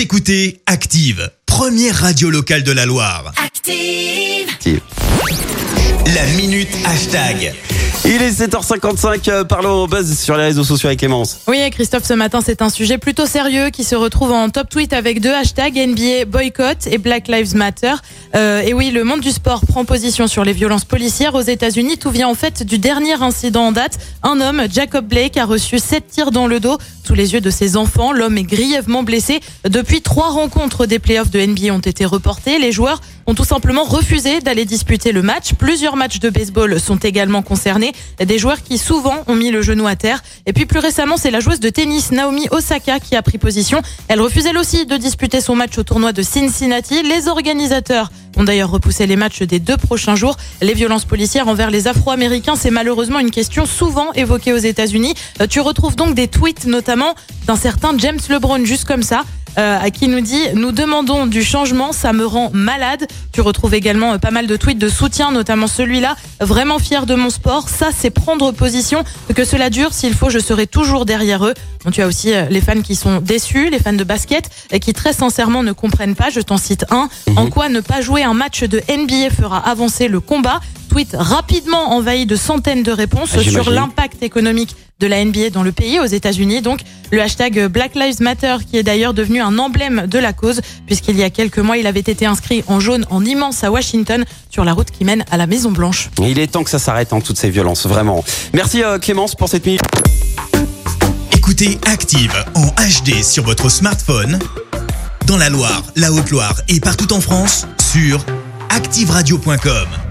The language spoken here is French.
Vous écoutez Active, première radio locale de la Loire. Active. La minute hashtag. Il est 7h55, euh, parlons buzz sur les réseaux sociaux avec Clémence. Oui, Christophe, ce matin, c'est un sujet plutôt sérieux qui se retrouve en top tweet avec deux hashtags NBA boycott et Black Lives Matter. Euh, et oui, le monde du sport prend position sur les violences policières aux États-Unis. Tout vient en fait du dernier incident en date. Un homme, Jacob Blake, a reçu sept tirs dans le dos sous les yeux de ses enfants. L'homme est grièvement blessé. Depuis, trois rencontres des playoffs de NBA ont été reportées. Les joueurs ont tout simplement refusé d'aller disputer le match. Plusieurs matchs de baseball sont également concernés. Des joueurs qui souvent ont mis le genou à terre. Et puis plus récemment, c'est la joueuse de tennis Naomi Osaka qui a pris position. Elle refuse elle aussi de disputer son match au tournoi de Cincinnati. Les organisateurs ont d'ailleurs repoussé les matchs des deux prochains jours. Les violences policières envers les Afro-Américains, c'est malheureusement une question souvent évoquée aux États-Unis. Euh, Tu retrouves donc des tweets notamment d'un certain James LeBron, juste comme ça. Euh, à qui nous dit nous demandons du changement, ça me rend malade. Tu retrouves également euh, pas mal de tweets de soutien, notamment celui-là. Vraiment fier de mon sport, ça c'est prendre position. Que cela dure, s'il faut, je serai toujours derrière eux. Bon, tu as aussi euh, les fans qui sont déçus, les fans de basket, et qui très sincèrement ne comprennent pas. Je t'en cite un. En quoi ne pas jouer un match de NBA fera avancer le combat Tweet rapidement envahi de centaines de réponses Ah, sur l'impact économique de la NBA dans le pays, aux États-Unis. Donc, le hashtag Black Lives Matter, qui est d'ailleurs devenu un emblème de la cause, puisqu'il y a quelques mois, il avait été inscrit en jaune en immense à Washington, sur la route qui mène à la Maison Blanche. Il est temps que ça s'arrête, en toutes ces violences, vraiment. Merci euh, Clémence pour cette minute. Écoutez Active en HD sur votre smartphone, dans la Loire, la Haute-Loire et partout en France, sur activeradio.com.